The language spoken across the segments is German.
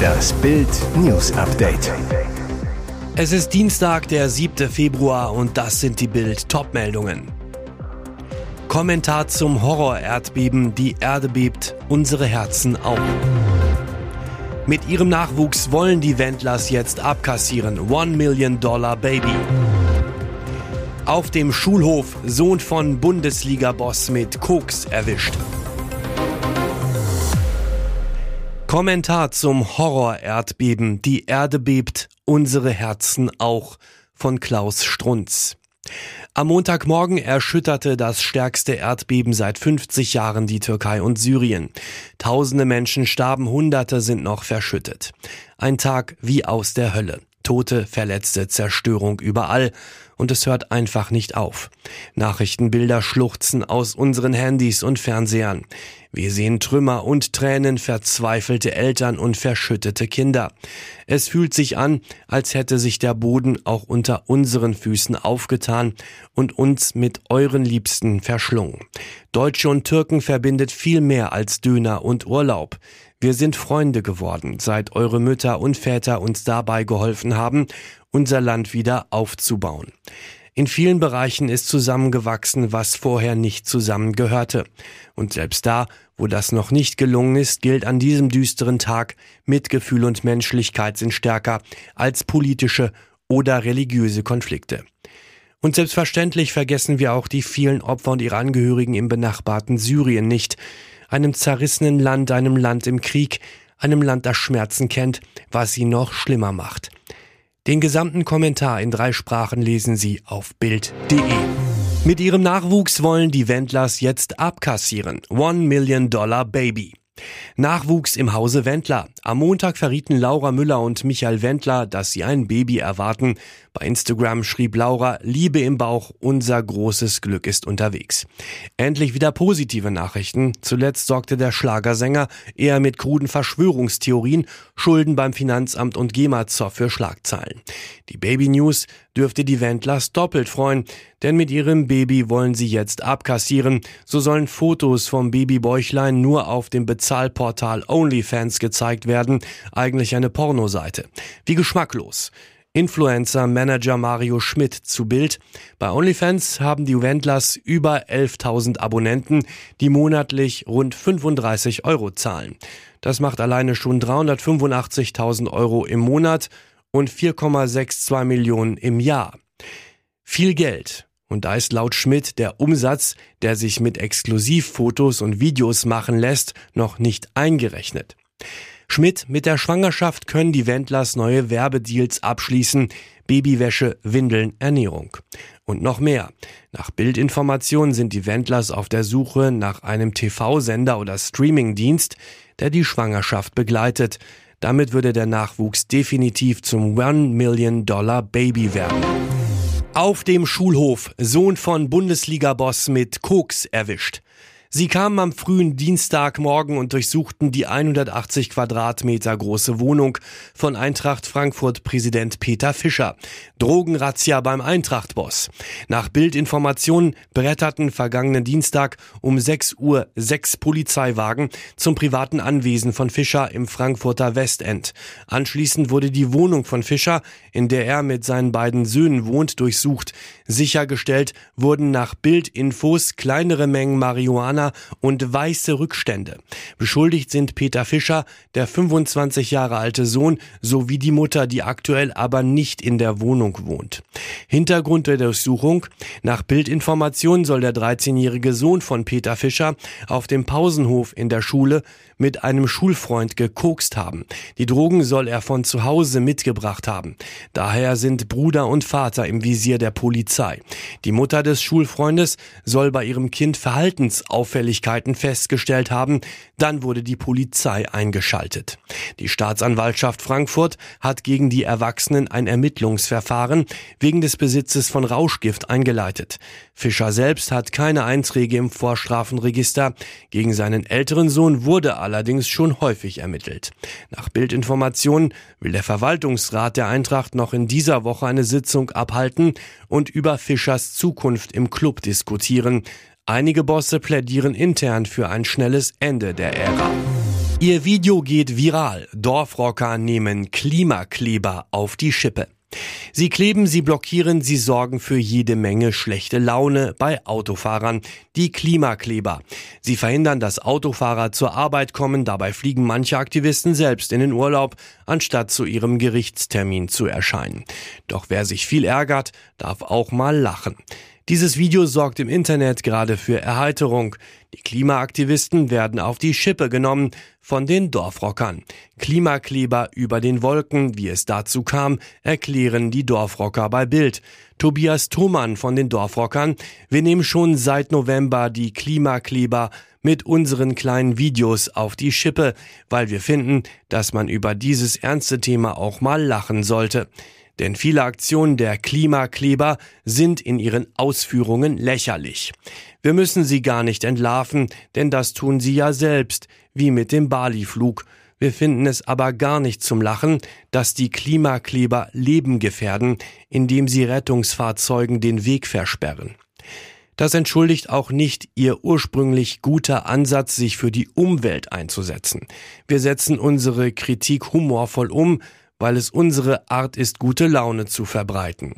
Das Bild News Update. Es ist Dienstag, der 7. Februar und das sind die Bild Topmeldungen. Kommentar zum Horror-Erdbeben, die Erde bebt, unsere Herzen auch. Mit ihrem Nachwuchs wollen die Wendlers jetzt abkassieren. One Million Dollar Baby. Auf dem Schulhof Sohn von Bundesliga-Boss mit Koks erwischt. Kommentar zum Horror-Erdbeben. Die Erde bebt, unsere Herzen auch. Von Klaus Strunz. Am Montagmorgen erschütterte das stärkste Erdbeben seit 50 Jahren die Türkei und Syrien. Tausende Menschen starben, Hunderte sind noch verschüttet. Ein Tag wie aus der Hölle. Tote, Verletzte, Zerstörung überall. Und es hört einfach nicht auf. Nachrichtenbilder schluchzen aus unseren Handys und Fernsehern. Wir sehen Trümmer und Tränen, verzweifelte Eltern und verschüttete Kinder. Es fühlt sich an, als hätte sich der Boden auch unter unseren Füßen aufgetan und uns mit euren Liebsten verschlungen. Deutsche und Türken verbindet viel mehr als Döner und Urlaub. Wir sind Freunde geworden, seit eure Mütter und Väter uns dabei geholfen haben, unser Land wieder aufzubauen. In vielen Bereichen ist zusammengewachsen, was vorher nicht zusammengehörte. Und selbst da, wo das noch nicht gelungen ist, gilt an diesem düsteren Tag, Mitgefühl und Menschlichkeit sind stärker als politische oder religiöse Konflikte. Und selbstverständlich vergessen wir auch die vielen Opfer und ihre Angehörigen im benachbarten Syrien nicht einem zerrissenen Land, einem Land im Krieg, einem Land, das Schmerzen kennt, was sie noch schlimmer macht. Den gesamten Kommentar in drei Sprachen lesen Sie auf Bild.de. Mit ihrem Nachwuchs wollen die Wendlers jetzt abkassieren. One Million Dollar Baby. Nachwuchs im Hause Wendler. Am Montag verrieten Laura Müller und Michael Wendler, dass sie ein Baby erwarten. Bei Instagram schrieb Laura, Liebe im Bauch, unser großes Glück ist unterwegs. Endlich wieder positive Nachrichten. Zuletzt sorgte der Schlagersänger eher mit kruden Verschwörungstheorien, Schulden beim Finanzamt und GEMA-Zoff für Schlagzeilen. Die Baby News dürfte die Wendlers doppelt freuen, denn mit ihrem Baby wollen sie jetzt abkassieren. So sollen Fotos vom Babybäuchlein nur auf dem Bezahlportal OnlyFans gezeigt werden, eigentlich eine Pornoseite. Wie geschmacklos. Influencer-Manager Mario Schmidt zu Bild. Bei OnlyFans haben die Wendlers über 11.000 Abonnenten, die monatlich rund 35 Euro zahlen. Das macht alleine schon 385.000 Euro im Monat und 4,62 Millionen im Jahr. Viel Geld. Und da ist laut Schmidt der Umsatz, der sich mit Exklusivfotos und Videos machen lässt, noch nicht eingerechnet. Schmidt, mit der Schwangerschaft können die Wendlers neue Werbedeals abschließen. Babywäsche, Windeln, Ernährung. Und noch mehr. Nach Bildinformationen sind die Wendlers auf der Suche nach einem TV-Sender oder Streamingdienst, der die Schwangerschaft begleitet. Damit würde der Nachwuchs definitiv zum One Million Dollar Baby werden. Auf dem Schulhof, Sohn von Bundesliga-Boss mit Koks erwischt. Sie kamen am frühen Dienstagmorgen und durchsuchten die 180 Quadratmeter große Wohnung von Eintracht Frankfurt Präsident Peter Fischer. Drogenrazzia beim Eintracht-Boss. Nach Bildinformationen bretterten vergangenen Dienstag um 6 Uhr sechs Polizeiwagen zum privaten Anwesen von Fischer im Frankfurter Westend. Anschließend wurde die Wohnung von Fischer, in der er mit seinen beiden Söhnen wohnt, durchsucht. Sichergestellt wurden nach Bildinfos kleinere Mengen Marihuana Indianer und weiße Rückstände. Beschuldigt sind Peter Fischer, der 25 Jahre alte Sohn, sowie die Mutter, die aktuell aber nicht in der Wohnung wohnt. Hintergrund der Durchsuchung. Nach Bildinformationen soll der 13-jährige Sohn von Peter Fischer auf dem Pausenhof in der Schule mit einem Schulfreund gekokst haben. Die Drogen soll er von zu Hause mitgebracht haben. Daher sind Bruder und Vater im Visier der Polizei. Die Mutter des Schulfreundes soll bei ihrem Kind Verhaltensauffälligkeiten festgestellt haben. Dann wurde die Polizei eingeschaltet. Die Staatsanwaltschaft Frankfurt hat gegen die Erwachsenen ein Ermittlungsverfahren wegen des Besitzes von Rauschgift eingeleitet. Fischer selbst hat keine Einträge im Vorstrafenregister. Gegen seinen älteren Sohn wurde allerdings schon häufig ermittelt. Nach Bildinformationen will der Verwaltungsrat der Eintracht noch in dieser Woche eine Sitzung abhalten und über Fischers Zukunft im Club diskutieren. Einige Bosse plädieren intern für ein schnelles Ende der Ära. Ihr Video geht viral. Dorfrocker nehmen Klimakleber auf die Schippe. Sie kleben, sie blockieren, sie sorgen für jede Menge schlechte Laune bei Autofahrern, die Klimakleber. Sie verhindern, dass Autofahrer zur Arbeit kommen, dabei fliegen manche Aktivisten selbst in den Urlaub, anstatt zu ihrem Gerichtstermin zu erscheinen. Doch wer sich viel ärgert, darf auch mal lachen. Dieses Video sorgt im Internet gerade für Erheiterung. Die Klimaaktivisten werden auf die Schippe genommen von den Dorfrockern. Klimakleber über den Wolken, wie es dazu kam, erklären die Dorfrocker bei Bild. Tobias Thomann von den Dorfrockern. Wir nehmen schon seit November die Klimakleber mit unseren kleinen Videos auf die Schippe, weil wir finden, dass man über dieses ernste Thema auch mal lachen sollte. Denn viele Aktionen der Klimakleber sind in ihren Ausführungen lächerlich. Wir müssen sie gar nicht entlarven, denn das tun sie ja selbst, wie mit dem Bali-Flug. Wir finden es aber gar nicht zum Lachen, dass die Klimakleber Leben gefährden, indem sie Rettungsfahrzeugen den Weg versperren. Das entschuldigt auch nicht ihr ursprünglich guter Ansatz, sich für die Umwelt einzusetzen. Wir setzen unsere Kritik humorvoll um, weil es unsere Art ist, gute Laune zu verbreiten.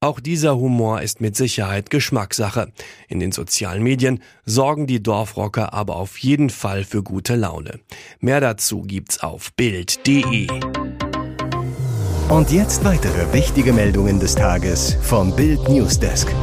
Auch dieser Humor ist mit Sicherheit Geschmackssache. In den sozialen Medien sorgen die Dorfrocker aber auf jeden Fall für gute Laune. Mehr dazu gibt's auf Bild.de. Und jetzt weitere wichtige Meldungen des Tages vom Bild Newsdesk.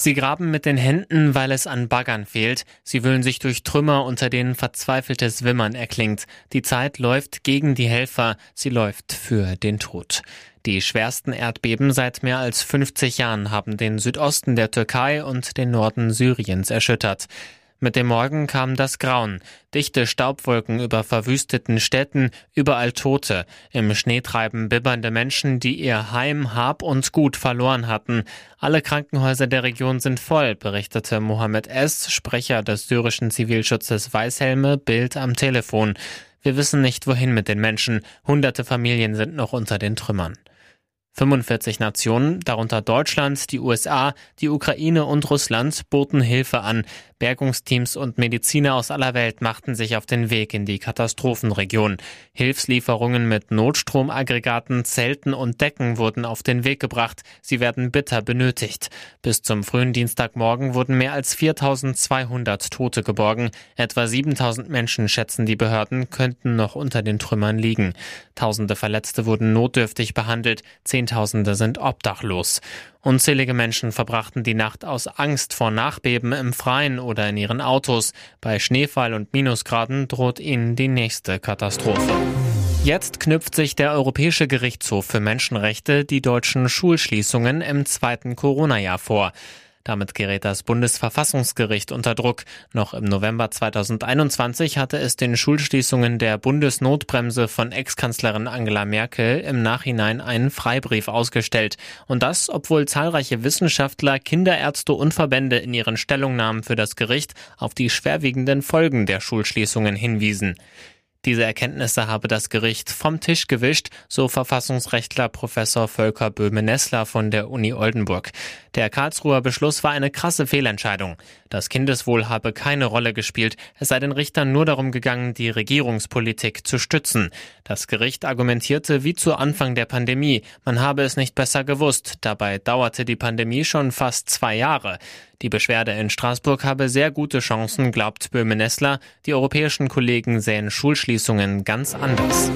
Sie graben mit den Händen, weil es an Baggern fehlt. Sie wühlen sich durch Trümmer, unter denen verzweifeltes Wimmern erklingt. Die Zeit läuft gegen die Helfer, sie läuft für den Tod. Die schwersten Erdbeben seit mehr als 50 Jahren haben den Südosten der Türkei und den Norden Syriens erschüttert. Mit dem Morgen kam das Grauen, dichte Staubwolken über verwüsteten Städten, überall Tote, im Schneetreiben bibbernde Menschen, die ihr Heim, Hab und Gut verloren hatten. Alle Krankenhäuser der Region sind voll, berichtete Mohammed S., Sprecher des syrischen Zivilschutzes Weißhelme, Bild am Telefon. Wir wissen nicht, wohin mit den Menschen. Hunderte Familien sind noch unter den Trümmern. 45 Nationen, darunter Deutschland, die USA, die Ukraine und Russland, boten Hilfe an. Bergungsteams und Mediziner aus aller Welt machten sich auf den Weg in die Katastrophenregion. Hilfslieferungen mit Notstromaggregaten, Zelten und Decken wurden auf den Weg gebracht. Sie werden bitter benötigt. Bis zum frühen Dienstagmorgen wurden mehr als 4200 Tote geborgen. Etwa 7000 Menschen, schätzen die Behörden, könnten noch unter den Trümmern liegen. Tausende Verletzte wurden notdürftig behandelt. Zehntausende sind obdachlos. Unzählige Menschen verbrachten die Nacht aus Angst vor Nachbeben im Freien oder in ihren Autos. Bei Schneefall und Minusgraden droht ihnen die nächste Katastrophe. Jetzt knüpft sich der Europäische Gerichtshof für Menschenrechte die deutschen Schulschließungen im zweiten Corona-Jahr vor. Damit gerät das Bundesverfassungsgericht unter Druck. Noch im November 2021 hatte es den Schulschließungen der Bundesnotbremse von Ex-Kanzlerin Angela Merkel im Nachhinein einen Freibrief ausgestellt. Und das, obwohl zahlreiche Wissenschaftler, Kinderärzte und Verbände in ihren Stellungnahmen für das Gericht auf die schwerwiegenden Folgen der Schulschließungen hinwiesen. Diese Erkenntnisse habe das Gericht vom Tisch gewischt, so Verfassungsrechtler Professor Volker Böhme-Nessler von der Uni Oldenburg. Der Karlsruher Beschluss war eine krasse Fehlentscheidung. Das Kindeswohl habe keine Rolle gespielt. Es sei den Richtern nur darum gegangen, die Regierungspolitik zu stützen. Das Gericht argumentierte wie zu Anfang der Pandemie. Man habe es nicht besser gewusst. Dabei dauerte die Pandemie schon fast zwei Jahre. Die Beschwerde in Straßburg habe sehr gute Chancen, glaubt Böhme-Nessler. Die europäischen Kollegen sehen Schulschließungen ganz anders.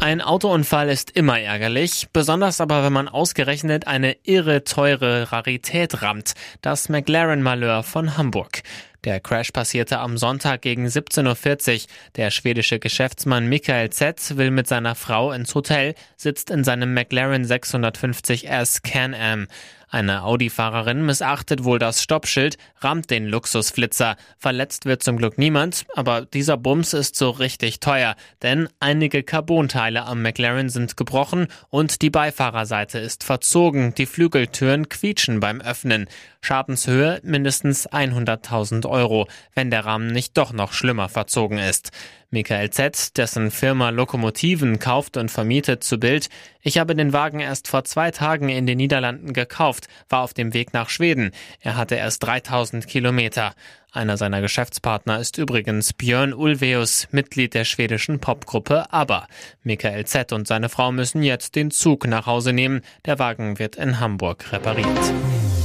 Ein Autounfall ist immer ärgerlich, besonders aber, wenn man ausgerechnet eine irre teure Rarität rammt, das McLaren-Malheur von Hamburg. Der Crash passierte am Sonntag gegen 17.40 Uhr. Der schwedische Geschäftsmann Michael Z. will mit seiner Frau ins Hotel, sitzt in seinem McLaren 650S Can-Am. Eine Audi-Fahrerin missachtet wohl das Stoppschild, rammt den Luxusflitzer. Verletzt wird zum Glück niemand, aber dieser Bums ist so richtig teuer, denn einige Carbonteile am McLaren sind gebrochen und die Beifahrerseite ist verzogen, die Flügeltüren quietschen beim Öffnen. Schadenshöhe mindestens 100.000 Euro, wenn der Rahmen nicht doch noch schlimmer verzogen ist. Michael Z., dessen Firma Lokomotiven kauft und vermietet, zu Bild. Ich habe den Wagen erst vor zwei Tagen in den Niederlanden gekauft, war auf dem Weg nach Schweden. Er hatte erst 3000 Kilometer. Einer seiner Geschäftspartner ist übrigens Björn Ulveus, Mitglied der schwedischen Popgruppe ABBA. Michael Z. und seine Frau müssen jetzt den Zug nach Hause nehmen. Der Wagen wird in Hamburg repariert.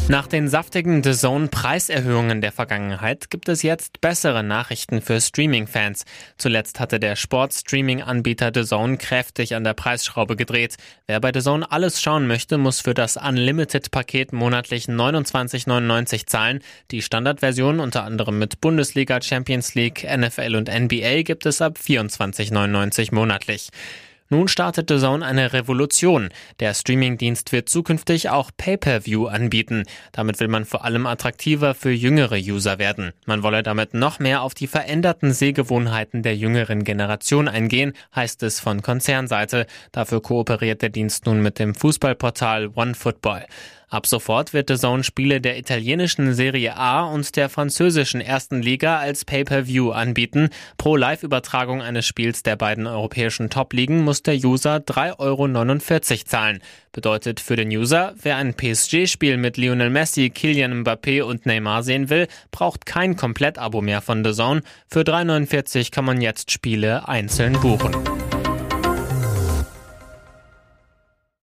Nach den saftigen The Zone Preiserhöhungen der Vergangenheit gibt es jetzt bessere Nachrichten für Streaming-Fans. Zuletzt hatte der Sport-Streaming-Anbieter The Zone kräftig an der Preisschraube gedreht. Wer bei The Zone alles schauen möchte, muss für das Unlimited-Paket monatlich 29,99 zahlen. Die Standardversion unter anderem mit Bundesliga, Champions League, NFL und NBA gibt es ab 24,99 monatlich. Nun startet The Zone eine Revolution. Der Streamingdienst wird zukünftig auch Pay-per-View anbieten. Damit will man vor allem attraktiver für jüngere User werden. Man wolle damit noch mehr auf die veränderten Sehgewohnheiten der jüngeren Generation eingehen, heißt es von Konzernseite. Dafür kooperiert der Dienst nun mit dem Fußballportal OneFootball. Ab sofort wird The Zone Spiele der italienischen Serie A und der französischen ersten Liga als Pay-per-View anbieten. Pro Live-Übertragung eines Spiels der beiden europäischen Top-Ligen muss der User 3,49 Euro zahlen. Bedeutet für den User, wer ein PSG-Spiel mit Lionel Messi, Kylian Mbappé und Neymar sehen will, braucht kein Komplett-Abo mehr von The Zone. Für 3,49 kann man jetzt Spiele einzeln buchen.